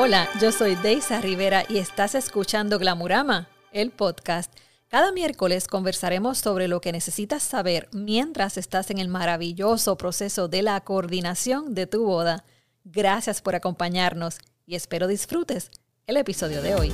Hola, yo soy Deisa Rivera y estás escuchando Glamurama, el podcast. Cada miércoles conversaremos sobre lo que necesitas saber mientras estás en el maravilloso proceso de la coordinación de tu boda. Gracias por acompañarnos y espero disfrutes el episodio de hoy.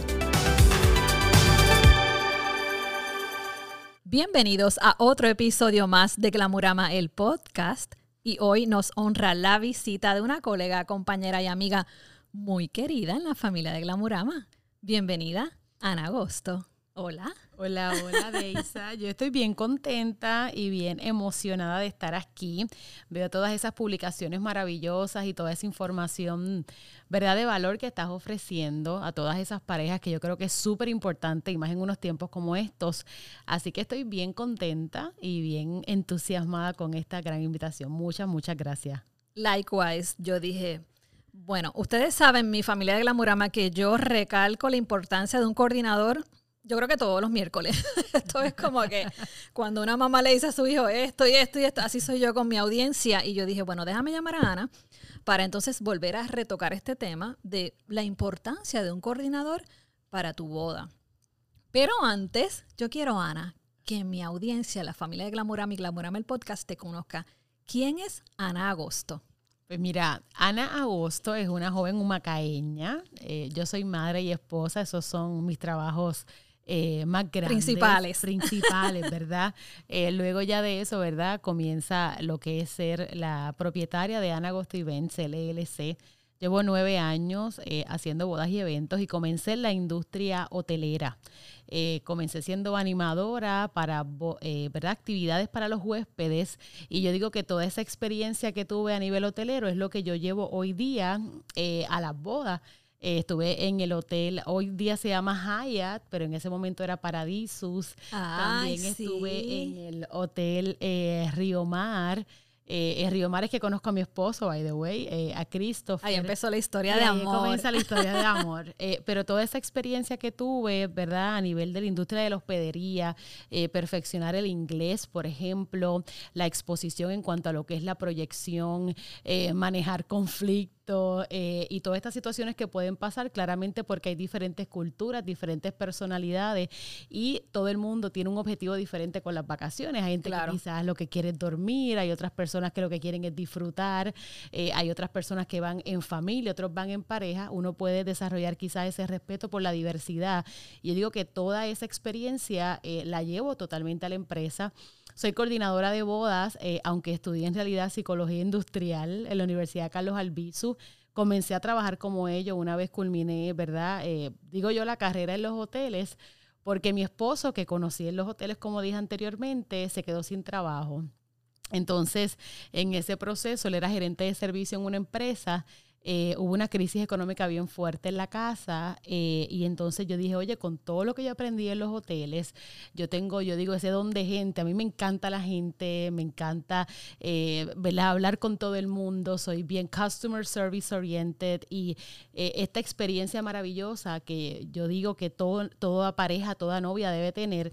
Bienvenidos a otro episodio más de Glamurama, el podcast. Y hoy nos honra la visita de una colega, compañera y amiga muy querida en la familia de Glamurama. Bienvenida, Ana Agosto. Hola. Hola, hola, Deisa. Yo estoy bien contenta y bien emocionada de estar aquí. Veo todas esas publicaciones maravillosas y toda esa información, ¿verdad?, de valor que estás ofreciendo a todas esas parejas que yo creo que es súper importante y más en unos tiempos como estos. Así que estoy bien contenta y bien entusiasmada con esta gran invitación. Muchas, muchas gracias. Likewise, yo dije, bueno, ustedes saben, mi familia de Glamurama, que yo recalco la importancia de un coordinador, yo creo que todos los miércoles. esto es como que cuando una mamá le dice a su hijo esto y esto y esto, así soy yo con mi audiencia. Y yo dije, bueno, déjame llamar a Ana para entonces volver a retocar este tema de la importancia de un coordinador para tu boda. Pero antes, yo quiero, Ana, que mi audiencia, la familia de Glamurama y Glamurama el podcast, te conozca. ¿Quién es Ana Agosto? Pues mira, Ana Agosto es una joven humacaeña. Eh, yo soy madre y esposa, esos son mis trabajos eh, más grandes. Principales. Principales, ¿verdad? Eh, luego ya de eso, ¿verdad? Comienza lo que es ser la propietaria de Ana Agosto Events LLC. Llevo nueve años haciendo bodas y eventos y comencé en la industria hotelera. Eh, comencé siendo animadora para eh, ¿verdad? actividades para los huéspedes y yo digo que toda esa experiencia que tuve a nivel hotelero es lo que yo llevo hoy día eh, a las bodas. estuve en el hotel, hoy día se llama Hyatt, pero en ese momento era Paradisus. También estuve en el hotel Río Mar. Eh, en Río Mares que conozco a mi esposo, by the way, eh, a Christopher. Ahí empezó la historia de amor. Ahí comienza la historia de amor. Eh, pero toda esa experiencia que tuve, ¿verdad? A nivel de la industria de la hospedería, eh, perfeccionar el inglés, por ejemplo, la exposición en cuanto a lo que es la proyección, manejar conflictos eh, y todas estas situaciones que pueden pasar claramente porque hay diferentes culturas, diferentes personalidades y todo el mundo tiene un objetivo diferente con las vacaciones. Hay gente que quizás lo que quiere es dormir, hay otras personas que lo que quieren es disfrutar, eh, hay otras personas que van en familia, otros van en pareja. Uno puede desarrollar quizás ese respeto por la diversidad. Y yo digo que toda esa experiencia eh, la llevo totalmente a la empresa. Soy coordinadora de bodas, eh, aunque estudié en realidad psicología industrial en la Universidad Carlos Albizu. Comencé a trabajar como ello una vez culminé, ¿verdad? Eh, digo yo la carrera en los hoteles, porque mi esposo, que conocí en los hoteles, como dije anteriormente, se quedó sin trabajo. Entonces, en ese proceso, él era gerente de servicio en una empresa eh, hubo una crisis económica bien fuerte en la casa eh, y entonces yo dije, oye, con todo lo que yo aprendí en los hoteles, yo tengo, yo digo, ese don de gente, a mí me encanta la gente, me encanta eh, hablar con todo el mundo, soy bien customer service oriented y esta experiencia maravillosa que yo digo que todo, toda pareja, toda novia debe tener,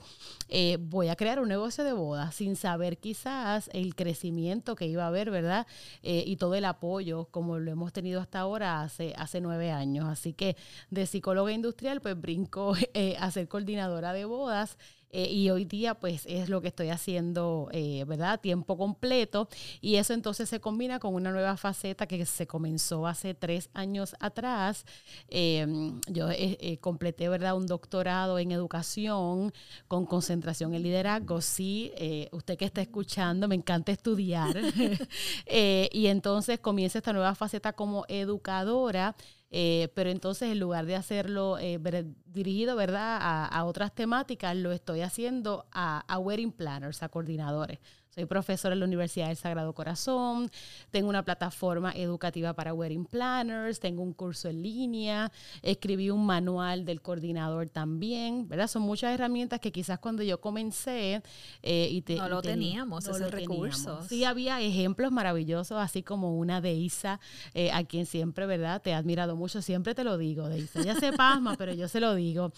voy a crear un negocio de boda sin saber quizás el crecimiento que iba a haber, ¿verdad? y todo el apoyo como lo hemos tenido hasta ahora hace, hace nueve años. Así que de psicóloga industrial, pues brinco eh, a ser coordinadora de bodas eh, y hoy día pues es lo que estoy haciendo, eh, ¿verdad? Tiempo completo y eso entonces se combina con una nueva faceta que se comenzó hace tres años atrás. Em, yo eh, completé, ¿verdad? Un doctorado en educación con concentración en liderazgo. Sí, usted que está escuchando, me encanta estudiar. y entonces comienza esta nueva faceta como educadora. Eh, pero entonces en lugar de hacerlo eh, dirigido ¿verdad? A, a, otras temáticas, lo estoy haciendo a, a wedding planners, a coordinadores. Soy profesora en la Universidad del Sagrado Corazón, tengo una plataforma educativa para wedding planners, tengo un curso en línea, escribí un manual del coordinador también, ¿verdad? Son muchas herramientas que quizás cuando yo comencé eh, y te, no lo teníamos, no esos recursos. Sí, había ejemplos maravillosos, así como una de Isa, eh, a quien siempre, ¿verdad? Te he admirado mucho, siempre te lo digo, de Isa. Ya se pasma, pero yo se lo digo,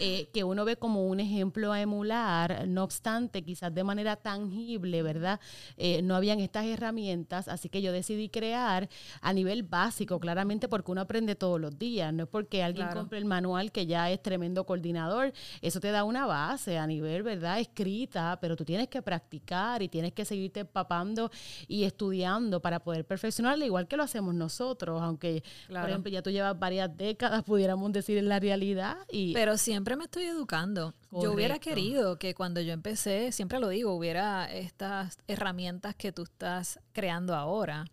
eh, que uno ve como un ejemplo a emular, no obstante, quizás de manera tangible accesible, ¿verdad? Eh, no habían estas herramientas, así que yo decidí crear a nivel básico, claramente porque uno aprende todos los días, no es porque alguien compre el manual que ya es tremendo coordinador, eso te da una base a nivel, ¿verdad? Escrita, pero tú tienes que practicar y tienes que seguirte empapando y estudiando para poder perfeccionarlo, igual que lo hacemos nosotros, aunque, por ejemplo, ya tú llevas varias décadas, pudiéramos decir en la realidad. Y, pero siempre me estoy educando. Yo hubiera querido que cuando yo empecé, siempre lo digo, hubiera estas herramientas que tú estás creando ahora.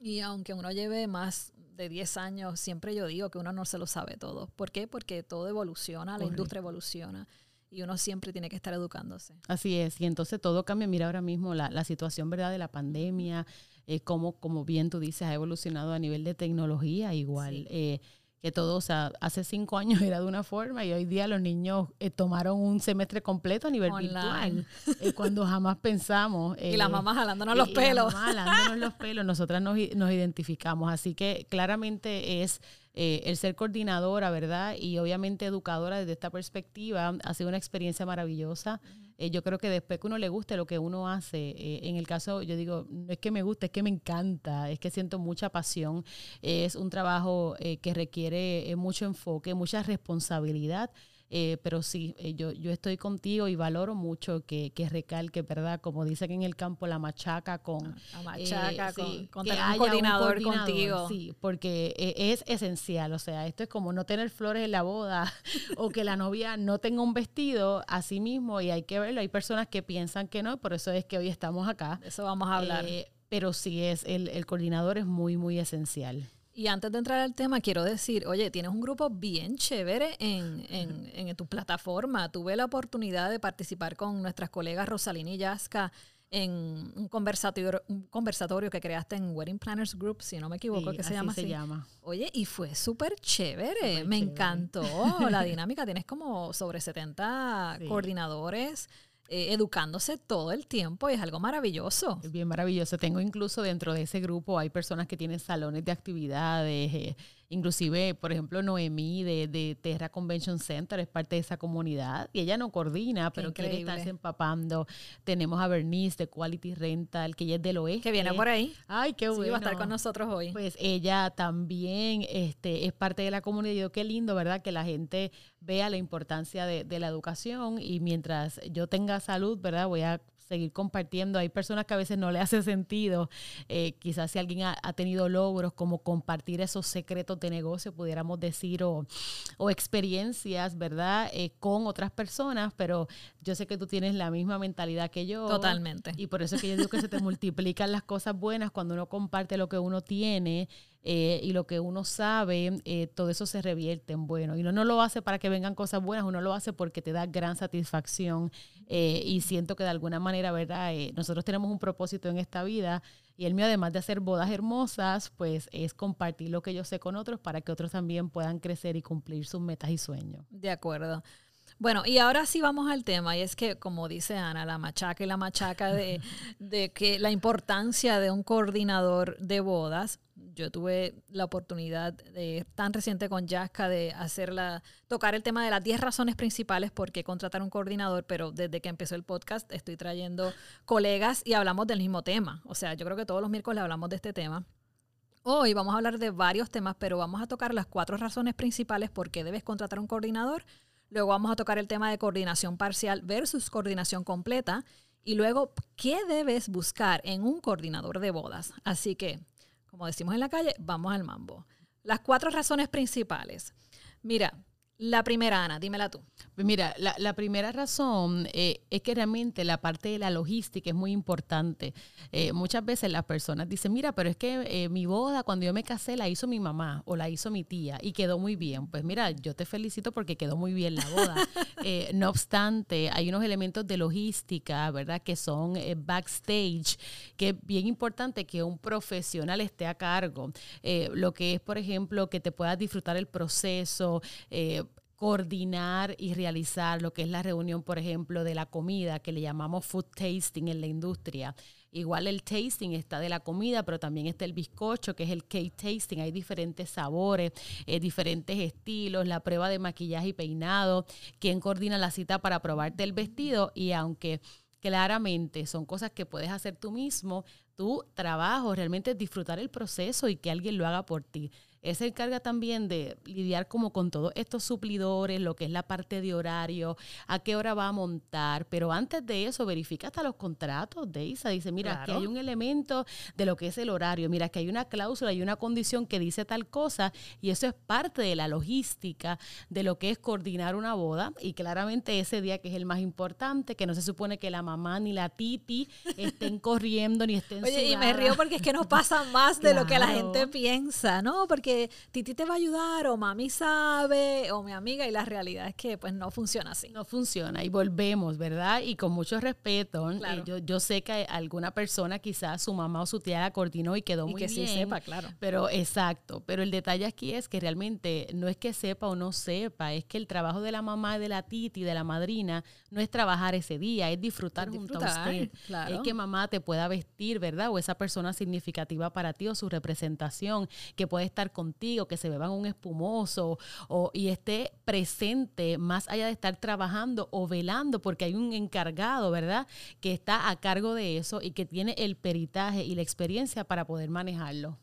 Y aunque uno lleve más de 10 años, siempre yo digo que uno no se lo sabe todo. ¿Por qué? Porque todo evoluciona, la industria evoluciona y uno siempre tiene que estar educándose. Así es, y entonces todo cambia. Mira ahora mismo la, la situación verdad de la pandemia, eh, como, como bien tú dices, ha evolucionado a nivel de tecnología igual. Eh, que todo, o sea, hace cinco años era de una forma y hoy día los niños eh, tomaron un semestre completo a nivel virtual, eh, cuando jamás pensamos. y las mamás jalándonos los pelos. Y jalándonos los pelos, nosotras nos, nos identificamos. Así que claramente es eh, el ser coordinadora, ¿verdad? Y obviamente educadora desde esta perspectiva ha sido una experiencia maravillosa. Eh, yo creo que después que uno le guste lo que uno hace, eh, en el caso, yo digo, no es que me guste, es que me encanta, es que siento mucha pasión. es un trabajo que requiere mucho enfoque, mucha responsabilidad. Eh, pero sí, eh, yo, yo estoy contigo y valoro mucho que, que recalque, ¿verdad? Como dicen en el campo, la machaca con... La machaca eh, con, tener un coordinador, contigo. Sí, porque es esencial, o sea, esto es como no tener flores en la boda o que la novia no tenga un vestido a sí mismo y hay que verlo. Hay personas que piensan que no, por eso es que hoy estamos acá. Eso vamos a hablar. pero sí, es el, el coordinador es muy, muy esencial. Y antes de entrar al tema, quiero decir, oye, tienes un grupo bien chévere en, en, en tu plataforma. Tuve la oportunidad de participar con nuestras colegas Rosalina y Yasca en un conversatorio, un conversatorio que creaste en Wedding Planners Group, si no me equivoco, que se llama se llama. Oye, y fue súper chévere, me encantó la dinámica. Tienes como sobre 70 coordinadores eh, educándose todo el tiempo y es algo maravilloso. Es bien maravilloso. Tengo incluso dentro de ese grupo, hay personas que tienen salones de actividades. Eh, Inclusive, por ejemplo, Noemí de, de, Terra Convention Center es parte de esa comunidad y ella no coordina, pero quiere estarse empapando. Tenemos a Bernice de Quality Rental, que ella es del oeste. Que viene por ahí. Ay, qué bueno. Sí, va a estar con nosotros hoy. Pues ella también este, es parte de la comunidad. Yo, qué lindo, ¿verdad? Que la gente vea la importancia de, de la educación y mientras yo tenga salud, ¿verdad? Voy a seguir compartiendo. Hay personas que a veces no le hace sentido. Eh, quizás si alguien ha, tenido logros como compartir esos secretos de negocio, pudiéramos decir, o, o experiencias, ¿verdad? Eh, con otras personas, pero yo sé que tú tienes la misma mentalidad que yo. Totalmente. Y por eso es que yo digo que se te multiplican las cosas buenas cuando uno comparte lo que uno tiene eh, y lo que uno sabe, eh, todo eso se revierte en bueno. Y uno no lo hace para que vengan cosas buenas, uno lo hace porque te da gran satisfacción eh, y siento que de alguna manera, ¿verdad? nosotros tenemos un propósito en esta vida y el mío, además de hacer bodas hermosas, pues es compartir lo que yo sé con otros para que otros también puedan crecer y cumplir sus metas y sueños. De acuerdo. Bueno, y ahora sí vamos al tema, y es que, como dice Ana, la machaca y la machaca de, de que la importancia de un coordinador de bodas yo tuve la oportunidad de, tan reciente con Yaska de hacerla, tocar el tema de las 10 razones principales por qué contratar un coordinador, pero desde que empezó el podcast estoy trayendo colegas y hablamos del mismo tema. O sea, yo creo que todos los miércoles hablamos de este tema. Hoy vamos a hablar de varios temas, pero vamos a tocar las cuatro razones principales por qué debes contratar un coordinador. Luego vamos a tocar el tema de coordinación parcial versus coordinación completa. Y luego, ¿qué debes buscar en un coordinador de bodas? Así que como decimos en la calle, vamos al mambo. Las cuatro razones principales. Mira, la primera, Ana, dímela tú. Pues mira, la, primera razón eh, es que realmente la parte de la logística es muy importante. Eh, muchas veces las personas dicen, mira, pero es que eh, mi boda cuando yo me casé la hizo mi mamá o la hizo mi tía y quedó muy bien. Pues mira, yo te felicito porque quedó muy bien la boda. no obstante, hay unos elementos de logística, ¿verdad? Que son backstage, que es bien importante que un profesional esté a cargo. lo que es, por ejemplo, que te puedas disfrutar el proceso coordinar y realizar lo que es la reunión, por ejemplo, de la comida, que le llamamos food tasting en la industria. Igual el tasting está de la comida, pero también está el bizcocho, que es el cake tasting. Hay diferentes sabores, eh, diferentes estilos, la prueba de maquillaje y peinado, quién coordina la cita para probarte el vestido y aunque claramente son cosas que puedes hacer tú mismo. Tu trabajo realmente es disfrutar el proceso y que alguien lo haga por ti. Él se encarga también de lidiar como con todos estos suplidores, lo que es la parte de horario, a qué hora va a montar, pero antes de eso verifica hasta los contratos de ISA. Dice, mira, que hay un elemento de lo que es el horario, mira, que hay una cláusula, hay una condición que dice tal cosa y eso es parte de la logística de lo que es coordinar una boda y claramente ese día que es el más importante, que no se supone que la mamá ni la titi estén corriendo ni estén Oye, y me río porque es que nos pasa más de lo que la gente piensa, ¿no? Porque Titi te va a ayudar o mami sabe o mi amiga y la realidad es que pues no funciona así. No funciona y volvemos, ¿verdad? Y con mucho respeto, eh, yo, sé que alguna persona quizás su mamá o su tía la coordinó y quedó muy bien. que sí sepa, claro. Pero exacto, pero el detalle aquí es que realmente no es que sepa o no sepa, es que el trabajo de la mamá, de la Titi, de la madrina, no es trabajar ese día, es disfrutar, junto a usted. Es que mamá te pueda vestir, ¿verdad? O esa persona significativa para ti o su representación, que puede estar contigo, que se beban un espumoso o, y esté presente más allá de estar trabajando o velando, porque hay un encargado, ¿verdad? Que está a cargo de eso y que tiene el peritaje y la experiencia para poder manejarlo.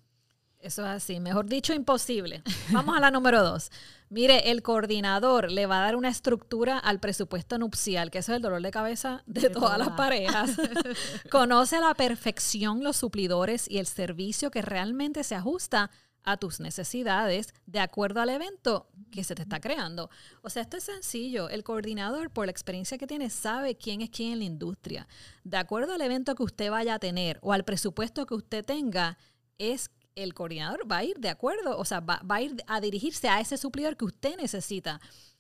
Eso es así, mejor dicho, imposible. Vamos a la número dos. Mire, el coordinador le va a dar una estructura al presupuesto nupcial, que eso es el dolor de cabeza de, todas las parejas. Conoce a la perfección los suplidores y el servicio que realmente se ajusta a tus necesidades de acuerdo al evento que se te está creando. O sea, esto es sencillo. El coordinador, por la experiencia que tiene, sabe quién es quién en la industria. De acuerdo al evento que usted vaya a tener o al presupuesto que usted tenga, es el coordinador va a ir de acuerdo, o sea, va, a ir a dirigirse a ese suplidor que usted necesita.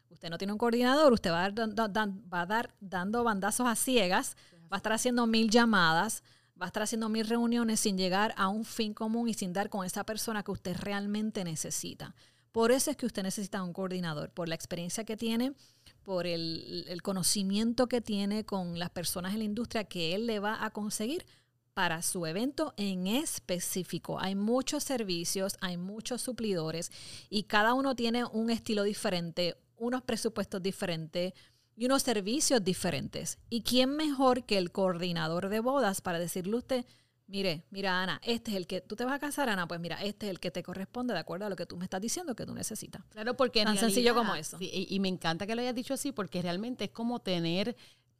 Usted no tiene un coordinador, usted va a, va a dar dando bandazos a ciegas, va a estar haciendo mil llamadas, va a estar haciendo mil reuniones sin llegar a un fin común y sin dar con esa persona que usted realmente necesita. Por eso es que usted necesita un coordinador, por la experiencia que tiene, por el, conocimiento que tiene con las personas en la industria que él le va a conseguir para su evento en específico. Hay muchos servicios, hay muchos suplidores y cada uno tiene un estilo diferente, unos presupuestos diferentes, y unos servicios diferentes. ¿Y quién mejor que el coordinador de bodas para decirle a usted, mire, mira Ana, este es el que tú te vas a casar, Ana, pues mira, este es el que te corresponde de acuerdo a lo que tú me estás diciendo que tú necesitas. Claro, porque tan sencillo como eso. y, y, me encanta que lo hayas dicho así porque realmente es como tener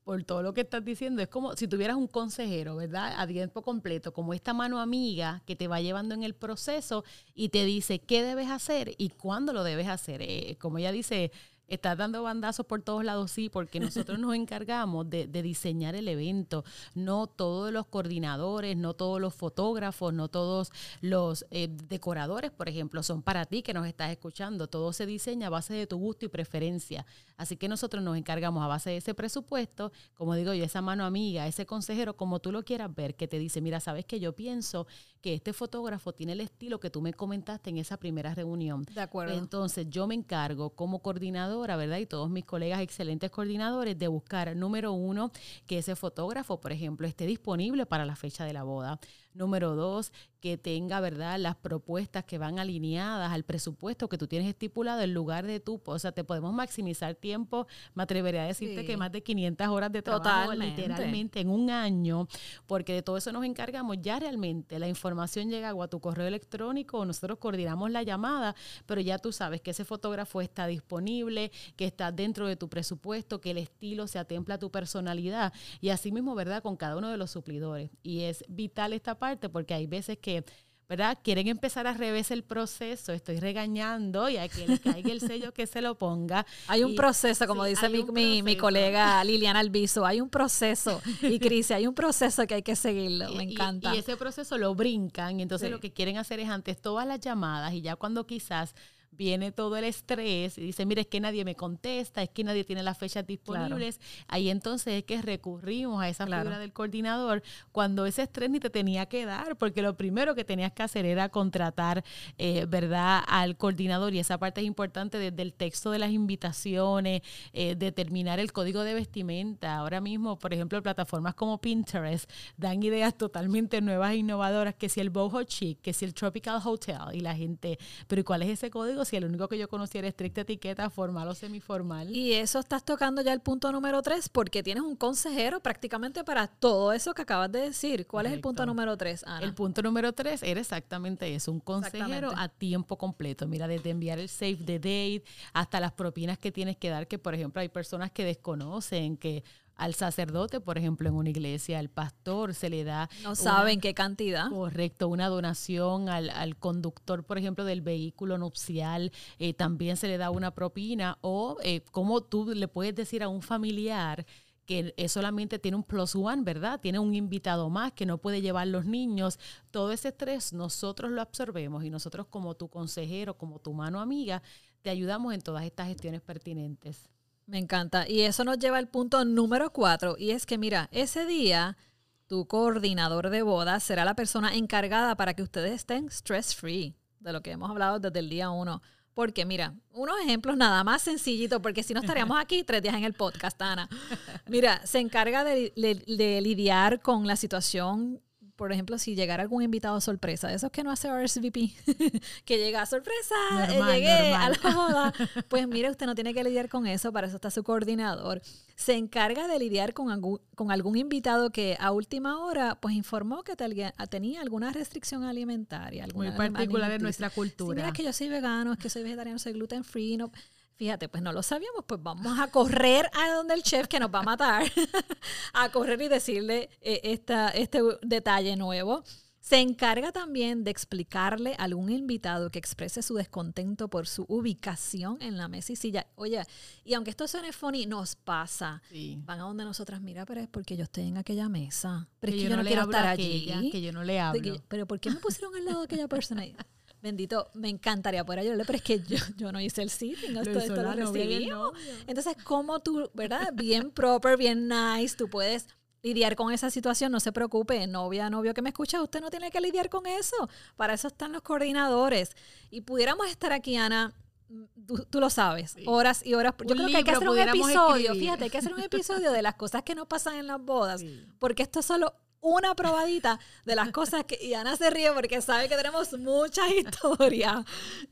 por todo lo que estás diciendo, es como si tuvieras un consejero, ¿verdad? A tiempo completo, como esta mano amiga que te va llevando en el proceso y te dice qué debes hacer y cuándo lo debes hacer. Eh, como ella dice, Estás dando bandazos por todos lados, sí, porque nosotros nos encargamos de, diseñar el evento. No todos los coordinadores, no todos los fotógrafos, no todos los eh, decoradores, por ejemplo, son para ti que nos estás escuchando. Todo se diseña a base de tu gusto y preferencia. Así que nosotros nos encargamos a base de ese presupuesto, como digo yo, esa mano amiga, ese consejero, como tú lo quieras ver, que te dice, mira, sabes que yo pienso que este fotógrafo tiene el estilo que tú me comentaste en esa primera reunión. De acuerdo. Entonces yo me encargo como ¿verdad? Y todos mis colegas excelentes coordinadores de buscar, número uno, que ese fotógrafo, por ejemplo, esté disponible para la fecha de la boda. Número dos, que tenga, ¿verdad?, las propuestas que van alineadas al presupuesto que tú tienes estipulado en lugar de tú. O sea, te podemos maximizar tiempo. Me atrevería a decirte que más de 500 horas de trabajo literalmente en un año, porque de todo eso nos encargamos. Ya realmente la información llega a tu correo electrónico, nosotros coordinamos la llamada, pero ya tú sabes que ese fotógrafo está disponible, que está dentro de tu presupuesto, que el estilo se atempla a tu personalidad y así mismo, ¿verdad?, con cada uno de los suplidores. Y es vital esta parte porque hay veces que, ¿verdad? Quieren empezar a revés el proceso, estoy regañando y a que le caiga el sello que se lo ponga. Hay un proceso, como dice mi, mi, colega Liliana Albizo, hay un proceso. Y Cris, hay un proceso que hay que seguirlo, me encanta. Y, ese proceso lo brincan y entonces lo que quieren hacer es antes todas las llamadas y ya cuando quizás viene todo el estrés y dice, mire, es que nadie me contesta, es que nadie tiene las fechas disponibles. Ahí entonces es que recurrimos a esa figura del coordinador cuando ese estrés ni te tenía que dar, porque lo primero que tenías que hacer era contratar, eh, ¿verdad?, al coordinador y esa parte es importante desde el texto de las invitaciones, eh, determinar el código de vestimenta. Ahora mismo, por ejemplo, plataformas como Pinterest dan ideas totalmente nuevas e innovadoras, que si el Boho Chic, que si el Tropical Hotel y la gente, pero ¿cuál es ese código? Si el único que yo conocía era estricta etiqueta, formal o semiformal. Y eso estás tocando ya el punto número tres, porque tienes un consejero prácticamente para todo eso que acabas de decir. ¿Cuál es el punto número tres, Ana? El punto número tres era exactamente eso, un consejero a tiempo completo. Mira, desde enviar el save the date hasta las propinas que tienes que dar, que por ejemplo hay personas que desconocen que al sacerdote, por ejemplo, en una iglesia, al pastor se le da... No saben qué cantidad. Correcto, una donación al, al, conductor, por ejemplo, del vehículo nupcial, eh, también se le da una propina o eh, como tú le puedes decir a un familiar que solamente tiene un plus one, ¿verdad? Tiene un invitado más que no puede llevar los niños. Todo ese estrés nosotros lo absorbemos y nosotros como tu consejero, como tu mano amiga, te ayudamos en todas estas gestiones pertinentes. Me encanta. Y eso nos lleva al punto número cuatro. Y es que, mira, ese día tu coordinador de bodas será la persona encargada para que ustedes estén stress free, de lo que hemos hablado desde el día uno. Porque, mira, unos ejemplos nada más sencillitos, porque si no estaríamos aquí tres días en el podcast, Ana. Mira, se encarga de, de lidiar con la situación por ejemplo, si llegara algún invitado sorpresa, esos que no hace RSVP, que llega a sorpresa, eh, llegué a la boda, pues mire, usted no tiene que lidiar con eso, para eso está su coordinador. Se encarga de lidiar con algún, con algún invitado que a última hora pues informó que tenía alguna restricción alimentaria. Muy particular en nuestra cultura. mira, es que yo soy vegano, es que soy vegetariano, soy gluten free, no Fíjate, pues no lo sabíamos, pues vamos a correr a donde el chef que nos va a matar, a correr y decirle eh, esta, este detalle nuevo. Se encarga también de explicarle a algún invitado que exprese su descontento por su ubicación en la mesa y silla. Oye, y aunque esto suene funny, nos pasa. Van a donde nosotras, mira, pero es porque yo estoy en aquella mesa. Pero es que yo, no, quiero estar allí. que yo no le hablo. pero ¿por qué me pusieron al lado de aquella persona? Bendito, me encantaría poder ayudarle, pero es que yo, yo no hice el sitting, esto, esto lo recibimos. Entonces, como tú, ¿verdad? Bien proper, bien nice, tú puedes lidiar con esa situación, no se preocupe, novia, novio que me escucha, usted no tiene que lidiar con eso. Para eso están los coordinadores. Y pudiéramos estar aquí, Ana, Tú, lo sabes, horas y horas. Yo creo que hay que hacer un episodio, fíjate, hay que hacer un episodio de las cosas que no pasan en las bodas, porque esto es solo una probadita de las cosas que, y Ana se ríe porque sabe que tenemos muchas historias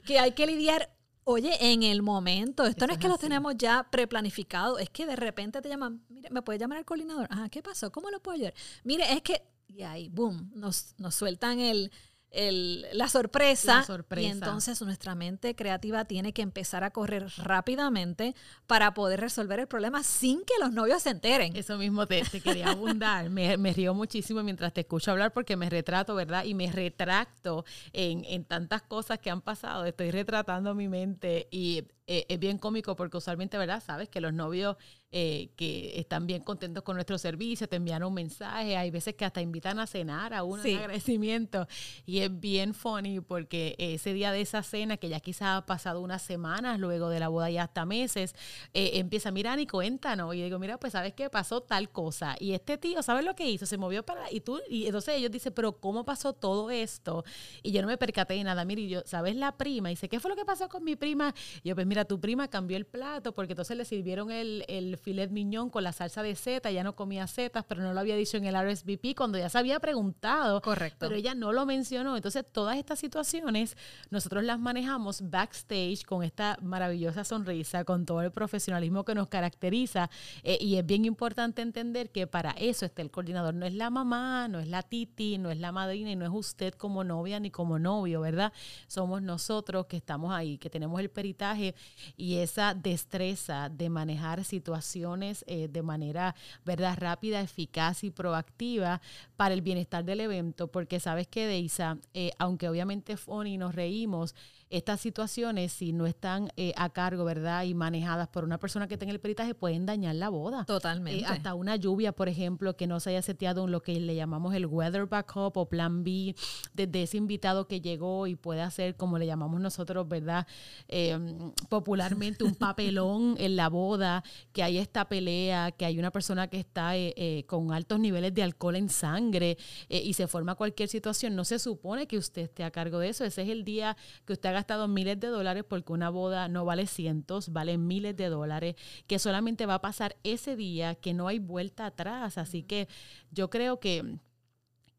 que hay que lidiar. Oye, en el momento, esto no es que lo tenemos ya preplanificado, es que de repente te llaman, mire, ¿me puedes llamar al coordinador? Ajá, ¿qué pasó? ¿Cómo lo puedo ayudar? Mire, es que, y ahí, boom, nos, nos sueltan el, la, sorpresa, Y entonces nuestra mente creativa tiene que empezar a correr rápidamente para poder resolver el problema sin que los novios se enteren. Eso mismo te, quería abundar. me, me, río muchísimo mientras te escucho hablar porque me retrato, ¿verdad? Y me retracto en, en tantas cosas que han pasado. Estoy retratando mi mente y eh, es bien cómico porque usualmente, ¿verdad? Sabes que los novios eh, que están bien contentos con nuestro servicio te envían un mensaje, hay veces que hasta invitan a cenar a un agradecimiento y es bien funny porque ese día de esa cena, que ya quizás ha pasado unas semanas luego de la boda y hasta meses, eh, empieza, mira, y cuéntanos. Y digo, mira, pues sabes qué pasó tal cosa. Y este tío, ¿sabes lo que hizo? Se movió para... Y tú, y entonces ellos dicen, pero ¿cómo pasó todo esto? Y yo no me percaté de nada. Mira, y yo, ¿sabes la prima? Y dice, ¿qué fue lo que pasó con mi prima? Y yo, pues mira, tu prima cambió el plato porque entonces le sirvieron el, el filet miñón con la salsa de seta, ya no comía setas, pero no lo había dicho en el RSVP cuando ya se había preguntado. Correcto. Pero ella no lo mencionó. Entonces, todas estas situaciones nosotros las manejamos backstage con esta maravillosa sonrisa, con todo el profesionalismo que nos caracteriza. Eh, y es bien importante entender que para eso está el coordinador. No es la mamá, no es la titi, no es la madrina y no es usted como novia ni como novio, ¿verdad? Somos nosotros que estamos ahí, que tenemos el peritaje y esa destreza de manejar situaciones eh, de manera verdad rápida, eficaz y proactiva para el bienestar del evento, porque sabes que Deisa, eh, aunque obviamente Foni nos reímos, estas situaciones, si no están eh, a cargo, ¿verdad? Y manejadas por una persona que tenga el peritaje, pueden dañar la boda. Totalmente. Eh, hasta una lluvia, por ejemplo, que no se haya seteado en lo que le llamamos el weather backup o plan B, desde ese invitado que llegó y puede hacer, como le llamamos nosotros, ¿verdad? Em, popularmente un papelón en la boda, que hay esta pelea, que hay una persona que está eh, con altos niveles de alcohol en sangre y se forma cualquier situación. No se supone que usted esté a cargo de eso. Ese es el día que usted haga gastado miles de dólares porque una boda no vale cientos, vale miles de dólares, que solamente va a pasar ese día, que no hay vuelta atrás. Así que yo creo que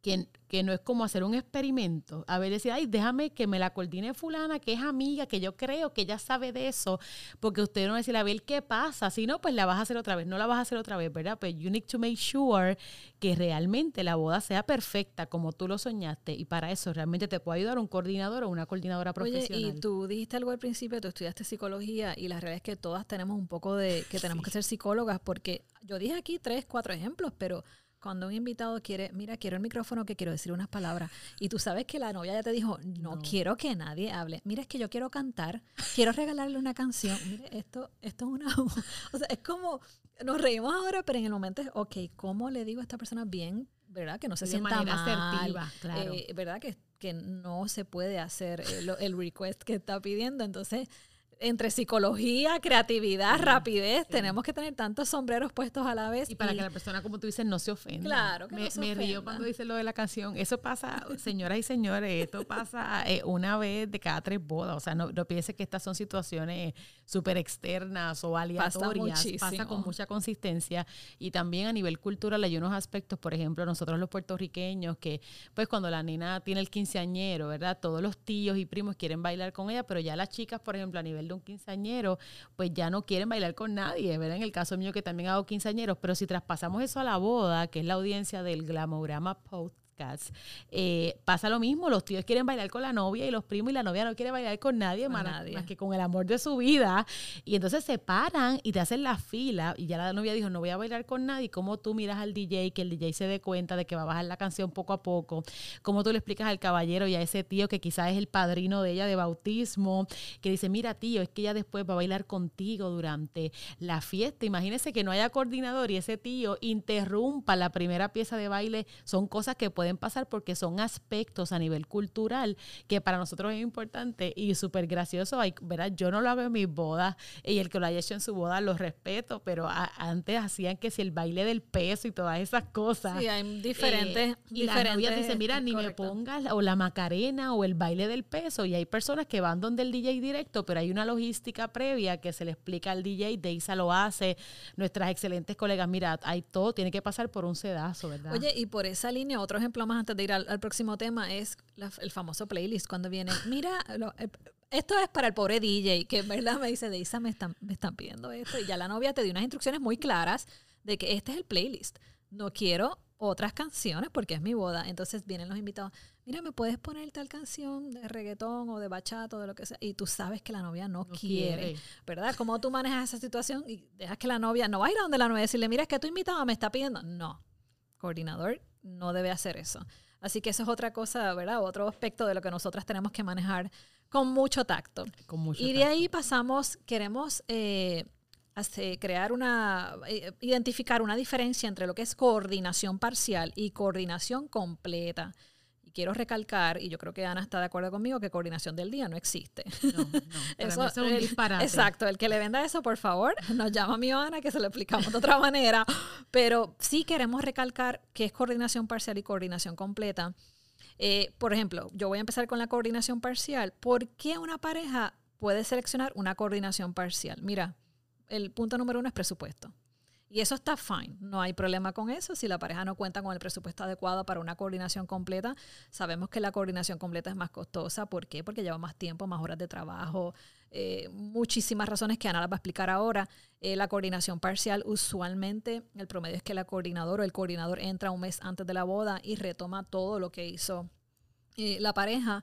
que, que, no es como hacer un experimento. A ver, decir, ay, déjame que me la coordine fulana, que es amiga, que yo creo que ella sabe de eso, porque usted no va a decir, a ver qué pasa. Si no, pues la vas a hacer otra vez. No la vas a hacer otra vez, ¿verdad? Pues you need to make sure que realmente la boda sea perfecta como tú lo soñaste. Y para eso realmente te puede ayudar un coordinador o una coordinadora profesional. Oye, y tú dijiste algo al principio, tú estudiaste psicología y la realidad es que todas tenemos un poco de que tenemos que ser psicólogas, porque yo dije aquí tres, cuatro ejemplos, pero cuando un invitado quiere, mira, quiero el micrófono que quiero decir unas palabras, y tú sabes que la novia ya te dijo, no, quiero que nadie hable, mira, es que yo quiero cantar, quiero regalarle una canción, mire, esto, esto es una, o sea, es como, nos reímos ahora, pero en el momento es, ok, ¿cómo le digo a esta persona bien, verdad? Que no se sienta mal, asertiva, claro. Eh, verdad que, que no se puede hacer el, el request que está pidiendo, entonces entre psicología, creatividad, rapidez, tenemos que tener tantos sombreros puestos a la vez. Y para que la persona, como tú dices, no se ofenda. Claro, que me, no se me río cuando dice lo de la canción. Eso pasa, señoras y señores, esto pasa eh, una vez de cada tres bodas. O sea, no, no piense que estas son situaciones súper externas o aleatorias. Pasa, con mucha consistencia. Y también a nivel cultural hay unos aspectos, por ejemplo, nosotros los puertorriqueños, que pues cuando la nena tiene el quinceañero, ¿verdad? Todos los tíos y primos quieren bailar con ella, pero ya las chicas, por ejemplo, a nivel de un quinceañero, pues ya no quieren bailar con nadie, ¿verdad? En el caso mío que también hago quinceañeros, pero si traspasamos eso a la boda, que es la audiencia del Glamorama Post, eh, pasa lo mismo, los tíos quieren bailar con la novia y los primos y la novia no quiere bailar con nadie, más, más, que con el amor de su vida. Y entonces se paran y te hacen la fila y ya la novia dijo, no voy a bailar con nadie. ¿Cómo tú miras al DJ, que el DJ se dé cuenta de que va a bajar la canción poco a poco? ¿Cómo tú le explicas al caballero y a ese tío que quizás es el padrino de ella de bautismo, que dice, mira tío, es que ella después va a bailar contigo durante la fiesta. Imagínese que no haya coordinador y ese tío interrumpa la primera pieza de baile. Son cosas que pueden pueden pasar porque son aspectos a nivel cultural que para nosotros es importante y súper gracioso. ¿verdad? Yo no lo hago en mis bodas y el que lo haya hecho en su boda lo respeto, pero antes hacían que si el baile del peso y todas esas cosas. Sí, hay diferentes. Eh, y las novias dicen, mira, ni me pongas o la macarena o el baile del peso. Y hay personas que van donde el DJ directo, pero hay una logística previa que se le explica al DJ, Deisa lo hace, nuestras excelentes colegas, mira, hay todo, tiene que pasar por un sedazo, ¿verdad? Oye, y por esa línea, otro ejemplo más antes de ir al, próximo tema es el famoso playlist cuando viene, mira, eh, esto es para el pobre DJ, que en verdad me dice, Deisa, me están, me están pidiendo esto. Y ya la novia te dio unas instrucciones muy claras de que este es el playlist. No quiero otras canciones porque es mi boda. Entonces vienen los invitados, mira, ¿me puedes poner tal canción de reggaetón o de bachata o de lo que sea? Y tú sabes que la novia no, quiere, ¿verdad? ¿Cómo tú manejas esa situación y dejas que la novia, no va a ir a donde la novia y decirle, mira, es que tu invitado me está pidiendo? No, coordinador no debe hacer eso. Así que eso es otra cosa, ¿verdad? Otro aspecto de lo que nosotras tenemos que manejar con mucho tacto. y de ahí pasamos, queremos eh, crear una, eh, identificar una diferencia entre lo que es coordinación parcial y coordinación completa quiero recalcar, y yo creo que Ana está de acuerdo conmigo, que coordinación del día no existe. No, no, eso, es un disparate. Exacto, el que le venda eso, por favor, nos llama a mi Ana, que se lo explicamos de otra manera. Pero sí queremos recalcar que es coordinación parcial y coordinación completa. Eh, por ejemplo, yo voy a empezar con la coordinación parcial. ¿Por qué una pareja puede seleccionar una coordinación parcial? Mira, el punto número uno es presupuesto. Y eso está fine, no hay problema con eso. Si la pareja no cuenta con el presupuesto adecuado para una coordinación completa, sabemos que la coordinación completa es más costosa. ¿Por qué? Porque lleva más tiempo, más horas de trabajo, eh, muchísimas razones que Ana las va a explicar ahora. Eh, la coordinación parcial, usualmente el promedio es que la coordinadora o el coordinador entra un mes antes de la boda y retoma todo lo que hizo eh, la pareja,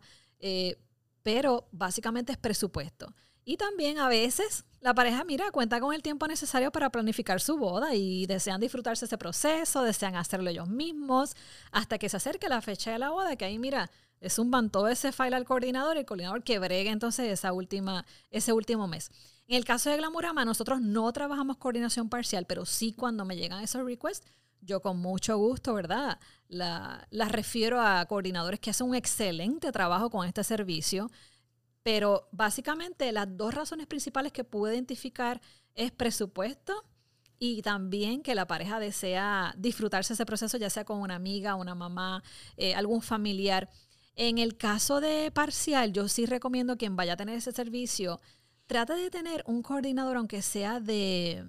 pero básicamente es presupuesto. Y también a veces la pareja, mira, cuenta con el tiempo necesario para planificar su boda y desean disfrutarse ese proceso, desean hacerlo ellos mismos, hasta que se acerque la fecha de la boda, que ahí, mira, es un todo ese file al coordinador y el coordinador que bregue entonces esa última, ese último mes. En el caso de Glamurama, nosotros no trabajamos coordinación parcial, pero sí cuando me llegan esos requests, yo con mucho gusto, ¿verdad? La, las refiero a coordinadores que hacen un excelente trabajo con este servicio pero básicamente las dos razones principales que pude identificar es presupuesto y también que la pareja desea disfrutarse ese proceso, ya sea con una amiga, una mamá, eh, algún familiar. En el caso de parcial, yo sí recomiendo quien vaya a tener ese servicio, trate de tener un coordinador, aunque sea de,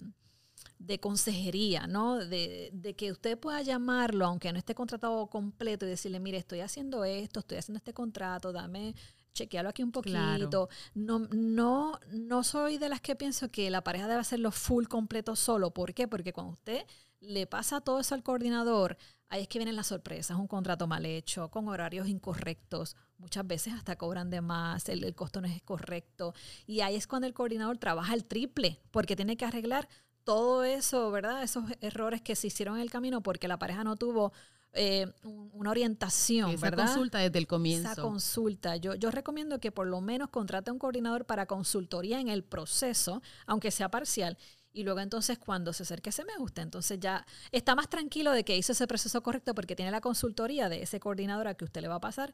de consejería, ¿no? De, de, que usted pueda llamarlo, aunque no esté contratado completo, y decirle, mire, estoy haciendo esto, estoy haciendo este contrato, dame, chequealo aquí un poquito. No, no, no soy de las que pienso que la pareja debe hacerlo full completo solo. ¿Por qué? Porque cuando usted le pasa todo eso al coordinador, ahí es que vienen las sorpresas, un contrato mal hecho, con horarios incorrectos, muchas veces hasta cobran de más, el, el costo no es correcto. Y ahí es cuando el coordinador trabaja el triple, porque tiene que arreglar todo eso, ¿verdad? Esos errores que se hicieron en el camino porque la pareja no tuvo eh, una orientación, Esa consulta desde el comienzo. Esa consulta. Yo, yo recomiendo que por lo menos contrate a un coordinador para consultoría en el proceso, aunque sea parcial. Y luego entonces cuando se acerque ese me gusta, entonces ya está más tranquilo de que hizo ese proceso correcto porque tiene la consultoría de ese coordinador a que usted le va a pasar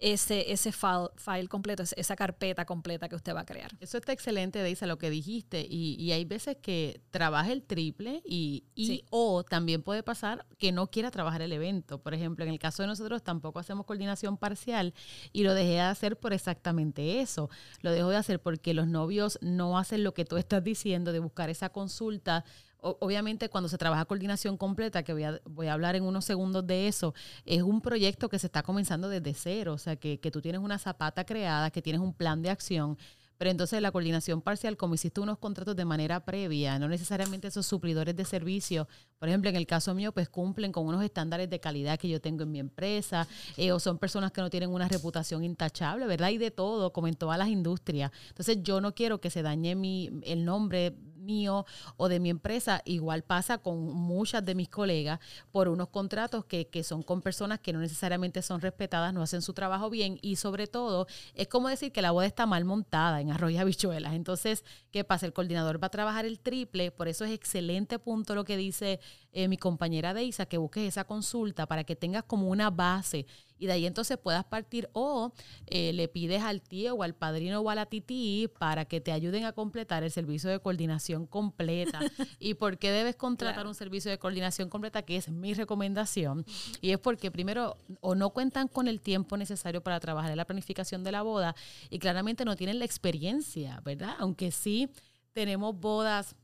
ese, ese file, completo, esa carpeta completa que usted va a crear. Eso está excelente, Deisa, lo que dijiste. Y, y hay veces que trabaja el triple y, y o también puede pasar que no quiera trabajar el evento. Por ejemplo, en el caso de nosotros tampoco hacemos coordinación parcial y lo dejé de hacer por exactamente eso. Lo dejo de hacer porque los novios no hacen lo que tú estás diciendo de buscar esa consulta obviamente cuando se trabaja coordinación completa, que voy a, voy a hablar en unos segundos de eso, es un proyecto que se está comenzando desde cero, o sea, que, que tú tienes una zapata creada, que tienes un plan de acción, pero entonces la coordinación parcial, como hiciste unos contratos de manera previa, no necesariamente esos suplidores de servicio, por ejemplo, en el caso mío, pues cumplen con unos estándares de calidad que yo tengo en mi empresa, eh, o son personas que no tienen una reputación intachable, ¿verdad? Y de todo, como en todas las industrias. Entonces yo no quiero que se dañe mi, el nombre mío o de mi empresa, igual pasa con muchas de mis colegas por unos contratos que, que son con personas que no necesariamente son respetadas, no hacen su trabajo bien y sobre todo es como decir que la boda está mal montada en arroz y. Entonces, ¿qué pasa? El coordinador va a trabajar el triple, por eso es excelente punto lo que dice eh, mi compañera Deisa, que busques esa consulta para que tengas como una base y de ahí entonces puedas partir o eh, le pides al tío o al padrino o a la tití para que te ayuden a completar el servicio de coordinación completa. ¿Y por qué debes contratar un servicio de coordinación completa? Que es mi recomendación. Y es porque primero o no cuentan con el tiempo necesario para trabajar en la planificación de la boda y claramente no tienen la experiencia, ¿verdad? Aunque sí tenemos bodas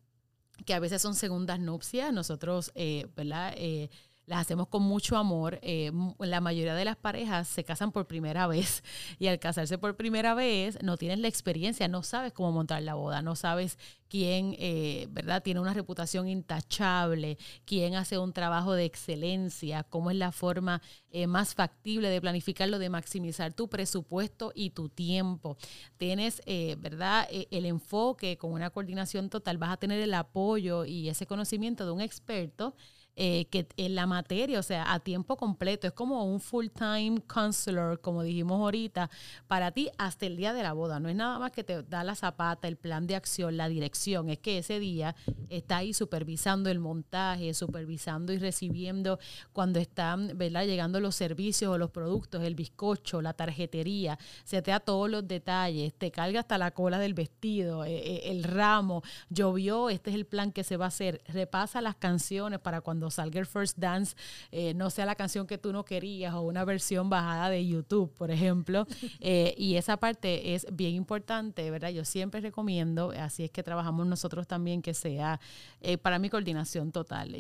que a veces son segundas nupcias, nosotros, eh, ¿verdad? Eh, las hacemos con mucho amor. Eh, la mayoría de las parejas se casan por primera vez y al casarse por primera vez no tienes la experiencia, no sabes cómo montar la boda, no sabes quién, eh, ¿verdad? Tiene una reputación intachable, quién hace un trabajo de excelencia, cómo es la forma eh, más factible de planificarlo, de maximizar tu presupuesto y tu tiempo. Tienes, ¿verdad? el enfoque con una coordinación total, vas a tener el apoyo y ese conocimiento de un experto eh, que en la materia, o sea, a tiempo completo. Es como un full-time counselor, como dijimos ahorita, para ti hasta el día de la boda. No es nada más que te da la zapata, el plan de acción, la dirección. Es que ese día está ahí supervisando el montaje, supervisando y recibiendo cuando están ¿verdad? llegando los servicios o los productos, el bizcocho, la tarjetería. Se te da todos los detalles, te carga hasta la cola del vestido, eh, eh, el ramo, llovió, este es el plan que se va a hacer. Repasa las canciones para cuando salga el First Dance eh, no sea la canción que tú no querías o una versión bajada de YouTube, por ejemplo. Eh, y esa parte es bien importante, ¿verdad? Yo siempre recomiendo, así es que trabajamos nosotros también, que sea eh, para mi coordinación total.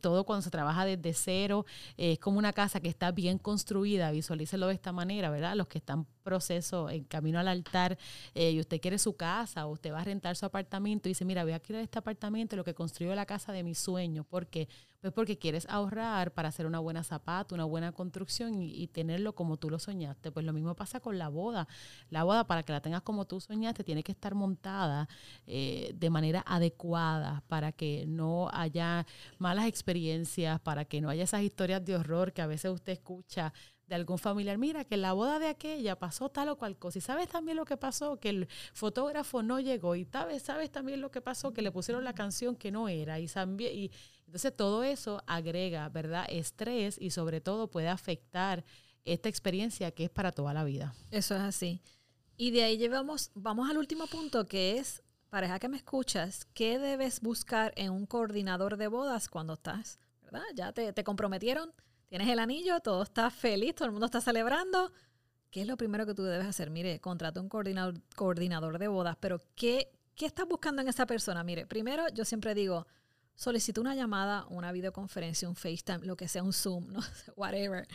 todo cuando se trabaja desde cero, es como una casa que está bien construida, visualícelo de esta manera, ¿verdad? Los que están proceso en camino al altar y usted quiere su casa o usted va a rentar su apartamento y dice, mira, voy a querer este apartamento, lo que construyó la casa de mis sueños. ¿Por qué? Pues porque quieres ahorrar para hacer una buena zapata, una buena construcción y, tenerlo como tú lo soñaste. Pues lo mismo pasa con la boda. La boda, para que la tengas como tú soñaste, tiene que estar montada eh, de manera adecuada para que no haya malas experiencias, para que no haya esas historias de horror que a veces usted escucha de algún familiar, mira que la boda de aquella pasó tal o cual cosa. Y sabes también lo que pasó, que el fotógrafo no llegó. Y sabes, sabes también lo que pasó, que le pusieron la canción que no era. Y, y entonces todo eso agrega, ¿verdad? Estrés y sobre todo puede afectar esta experiencia que es para toda la vida. Eso es así. Y de ahí llevamos, vamos al último punto que es, pareja que me escuchas, ¿qué debes buscar en un coordinador de bodas cuando estás, ¿verdad? Ya te, te comprometieron, tienes el anillo, todo está feliz, todo el mundo está celebrando. ¿Qué es lo primero que tú debes hacer? Mire, contrata un coordinador, coordinador de bodas, pero ¿qué, ¿qué estás buscando en esa persona? Mire, primero yo siempre digo, solicite una llamada, una videoconferencia, un FaceTime, lo que sea, un Zoom, no whatever.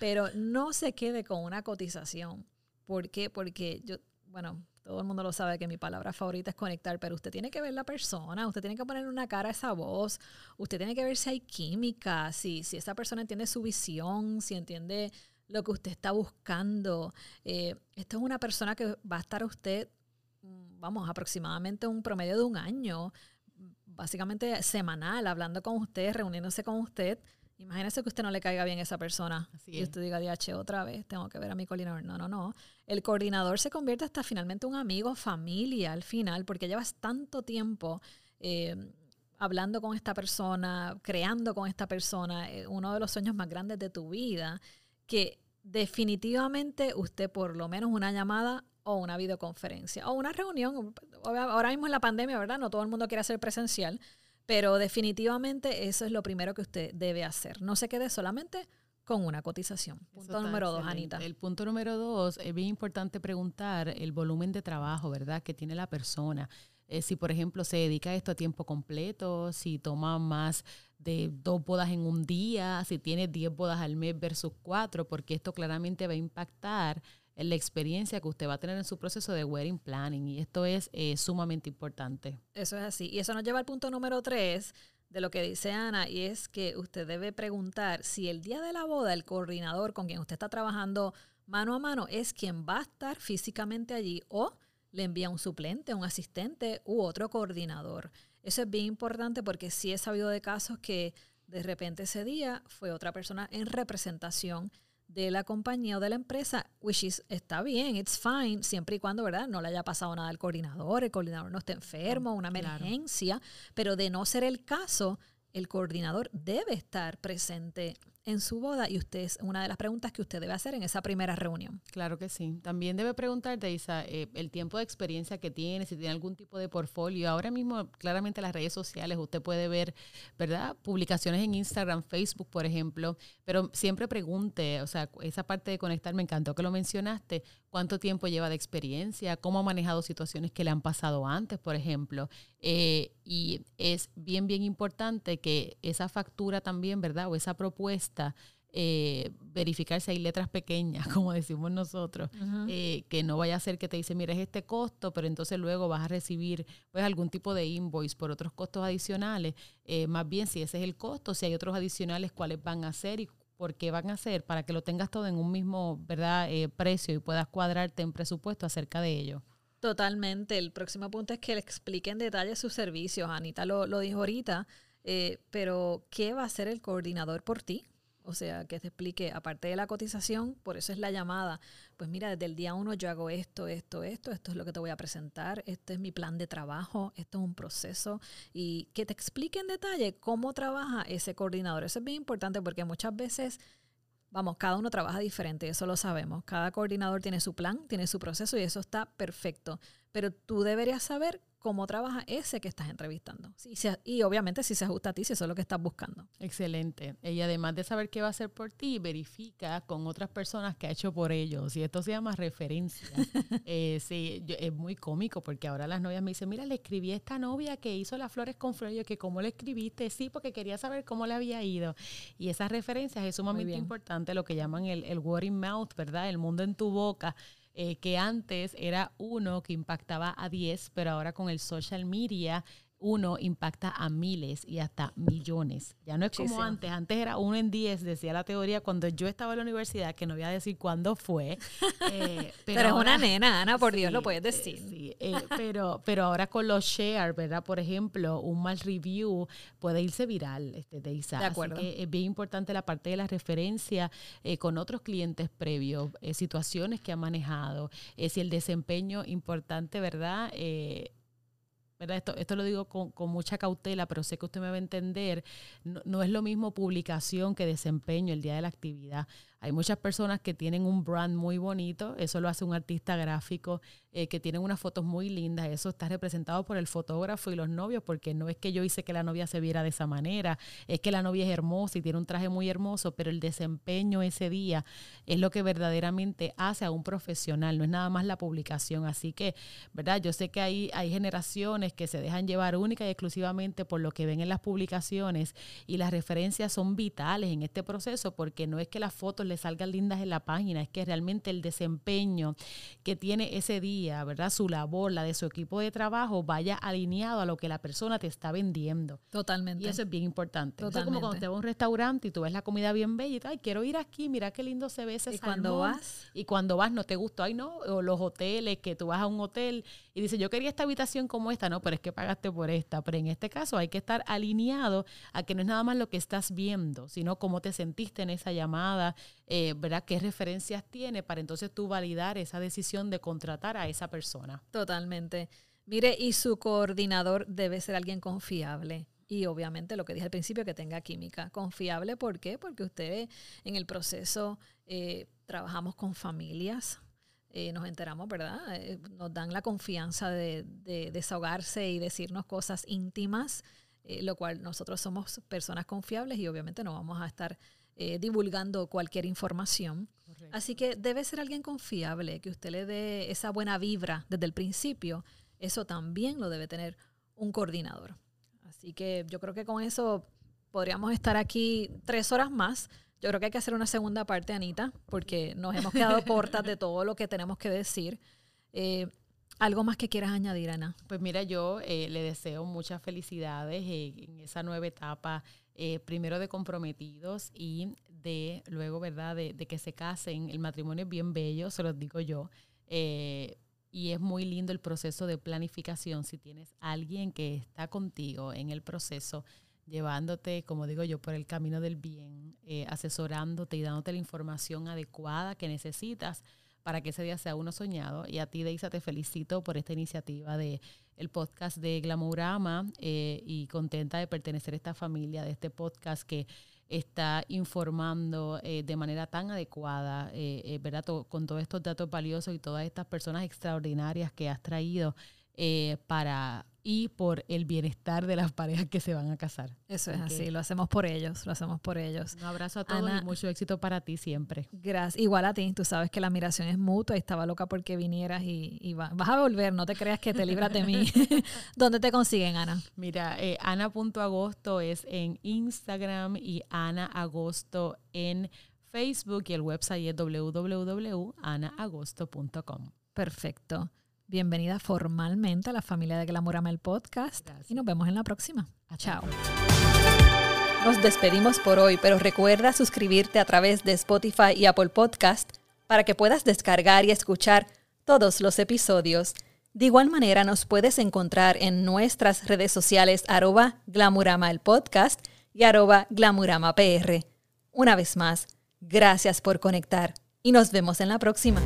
Pero no se quede con una cotización. ¿Por qué? Porque yo, bueno, todo el mundo lo sabe que mi palabra favorita es conectar, pero usted tiene que ver la persona, usted tiene que poner una cara a esa voz, usted tiene que ver si hay química, si, si esa persona entiende su visión, si entiende lo que usted está buscando. Eh, esta es una persona que va a estar usted, mm, vamos, aproximadamente un promedio de un año, básicamente semanal, hablando con usted, reuniéndose con usted Imagínese que usted no le caiga bien a esa persona y usted diga, DH, otra vez tengo que ver a mi coordinador. No, no, no. El coordinador se convierte hasta finalmente un amigo, familia al final, porque llevas tanto tiempo eh, hablando con esta persona, creando con esta persona, eh, uno de los sueños más grandes de tu vida, que definitivamente usted por lo menos una llamada o una videoconferencia o una reunión, ahora mismo en la pandemia, ¿verdad? No todo el mundo quiere hacer presencial pero definitivamente eso es lo primero que usted debe hacer. No se quede solamente con una cotización. Punto número dos, Anita. El punto número dos, es bien importante preguntar el volumen de trabajo, ¿verdad?, que tiene la persona. Eh, si, por ejemplo, se dedica a esto a tiempo completo, si toma más de dos bodas en un día, si tiene diez bodas al mes versus cuatro, porque esto claramente va a impactar la experiencia que usted va a tener en su proceso de wedding planning y esto es eh, sumamente importante. Eso es así. Y eso nos lleva al punto número tres de lo que dice Ana y es que usted debe preguntar si el día de la boda el coordinador con quien usted está trabajando mano a mano es quien va a estar físicamente allí o le envía un suplente, un asistente u otro coordinador. Eso es bien importante porque sí he sabido de casos que de repente ese día fue otra persona en representación de la compañía o de la empresa, which is, está bien, it's fine, siempre y cuando, ¿verdad? No le haya pasado nada al coordinador, el coordinador no esté enfermo, una emergencia, pero de no ser el caso, el coordinador debe estar presente en su boda y usted es una de las preguntas que usted debe hacer en esa primera reunión. Claro que sí. También debe preguntarte, Isa, eh, el tiempo de experiencia que tiene, si tiene algún tipo de portfolio. Ahora mismo, claramente las redes sociales, usted puede ver, ¿verdad? Publicaciones en Instagram, Facebook, por ejemplo, pero siempre pregunte, o sea, esa parte de conectar, me encantó que lo mencionaste, cuánto tiempo lleva de experiencia, cómo ha manejado situaciones que le han pasado antes, por ejemplo. Eh, y es bien, bien importante que esa factura también, ¿verdad? O esa propuesta, eh, verificar si hay letras pequeñas, como decimos nosotros, eh, que no vaya a ser que te dice, mira, es este costo, pero entonces luego vas a recibir pues algún tipo de invoice por otros costos adicionales. más bien, si ese es el costo, si hay otros adicionales, cuáles van a ser y por qué van a ser, para que lo tengas todo en un mismo ¿verdad? precio y puedas cuadrarte en presupuesto acerca de ello. Totalmente. El próximo punto es que le explique en detalle sus servicios. Anita lo, lo dijo ahorita, eh, pero ¿qué va a hacer el coordinador por ti? O sea, que te explique, aparte de la cotización, por eso es la llamada. Pues mira, desde el día uno yo hago esto, esto, esto, esto es lo que te voy a presentar, este es mi plan de trabajo, esto es un proceso. Y que te explique en detalle cómo trabaja ese coordinador. Eso es bien importante porque muchas veces Vamos, cada uno trabaja diferente, eso lo sabemos. Cada coordinador tiene su plan, tiene su proceso y eso está perfecto. Pero tú deberías saber cómo trabaja ese que estás entrevistando. y obviamente si se ajusta a ti, si eso es lo que estás buscando. Excelente. Ella además de saber qué va a hacer por ti, verifica con otras personas que ha hecho por ellos. Y esto se llama referencia. eh, sí, es muy cómico porque ahora las novias me dicen, mira, le escribí a esta novia que hizo las flores con flores. que cómo le escribiste, sí, porque quería saber cómo le había ido. Y esas referencias es sumamente importante, lo que llaman el, el word in mouth, ¿verdad? El mundo en tu boca eh, que antes era uno que impactaba a 10, pero ahora con el social media uno impacta a miles y hasta millones. Ya no es como antes. Antes era uno en diez, decía la teoría, cuando yo estaba en la universidad, que no voy a decir cuándo fue. Eh, pero, es una nena, Ana, por Dios, lo puedes eh, decir. sí, eh, pero, pero ahora con los share, ¿verdad? Por ejemplo, un mal review puede irse viral, este, de Isa. De acuerdo. que es bien importante la parte de la referencia con otros clientes previos, situaciones que ha manejado, si el desempeño importante, ¿verdad? Esto, esto lo digo con, mucha cautela, pero sé que usted me va a entender. No, es lo mismo publicación que desempeño el día de la actividad. Hay muchas personas que tienen un brand muy bonito, eso lo hace un artista gráfico, eh, que tienen unas fotos muy lindas, eso está representado por el fotógrafo y los novios, porque no es que yo hice que la novia se viera de esa manera, es que la novia es hermosa y tiene un traje muy hermoso, pero el desempeño ese día es lo que verdaderamente hace a un profesional, no es nada más la publicación. Así que, ¿verdad? Yo sé que hay, hay generaciones que se dejan llevar única y exclusivamente por lo que ven en las publicaciones y las referencias son vitales en este proceso porque no es que las fotos le salgan lindas en la página, es que realmente el desempeño que tiene ese día, ¿verdad? Su labor, la de su equipo de trabajo, vaya alineado a lo que la persona te está vendiendo. Totalmente. Y eso es bien importante. Es como cuando te vas a un restaurante y tú ves la comida bien bella y ay, quiero ir aquí, mira qué lindo se ve ese Y cuando vas. Y cuando vas no te gustó, ay no, o los hoteles, que tú vas a un hotel y dices, yo quería esta habitación como esta, no, pero es que pagaste por esta. Pero en este caso hay que estar alineado a que no es nada más lo que estás viendo, sino cómo te sentiste en esa llamada, eh, ¿verdad? ¿Qué referencias tiene para entonces tú validar esa decisión de contratar a esa persona? Totalmente. Mire, y su coordinador debe ser alguien confiable. Y obviamente lo que dije al principio, que tenga química. Confiable, ¿por qué? Porque ustedes en el proceso eh, trabajamos con familias, eh, nos enteramos, ¿verdad? Eh, nos dan la confianza de, desahogarse y decirnos cosas íntimas, lo cual nosotros somos personas confiables y obviamente no vamos a estar divulgando cualquier información. Así que debe ser alguien confiable, que usted le dé esa buena vibra desde el principio. Eso también lo debe tener un coordinador. Así que yo creo que con eso podríamos estar aquí tres horas más. Yo creo que hay que hacer una segunda parte, Anita, porque nos hemos quedado cortas de todo lo que tenemos que decir. Eh, ¿Algo más que quieras añadir, Ana? Pues mira, yo eh, le deseo muchas felicidades eh, en esa nueva etapa, primero de comprometidos y de luego, ¿verdad?, de, de, que se casen. El matrimonio es bien bello, se los digo yo y es muy lindo el proceso de planificación si tienes alguien que está contigo en el proceso llevándote, como digo yo, por el camino del bien, eh, asesorándote y dándote la información adecuada que necesitas para que ese día sea uno soñado. Y a ti, Deisa, te felicito por esta iniciativa de el podcast de Glamourama eh, y contenta de pertenecer a esta familia, de este podcast que está informando eh, de manera tan adecuada, eh, eh ¿verdad? con todos estos datos valiosos y todas estas personas extraordinarias que has traído eh, para y por el bienestar de las parejas que se van a casar. Eso es así, lo hacemos por ellos, lo hacemos por ellos. Un abrazo a todos y mucho éxito para ti siempre. Gracias, igual a ti, tú sabes que la admiración es mutua y estaba loca porque vinieras y, vas a volver, no te creas que te libras de mí. ¿Dónde te consiguen, Ana? Mira, eh, ana.agosto es en Instagram y Ana Agosto en Facebook y el website es www.anaagosto.com. Perfecto. Bienvenida formalmente a la familia de Glamurama el podcast y nos vemos en la próxima. Chao. Nos despedimos por hoy, pero recuerda suscribirte a través de Spotify y Apple Podcast para que puedas descargar y escuchar todos los episodios. De igual manera nos puedes encontrar en nuestras redes sociales arroba Glamurama el podcast y arroba Glamurama PR. Una vez más, gracias por conectar y nos vemos en la próxima.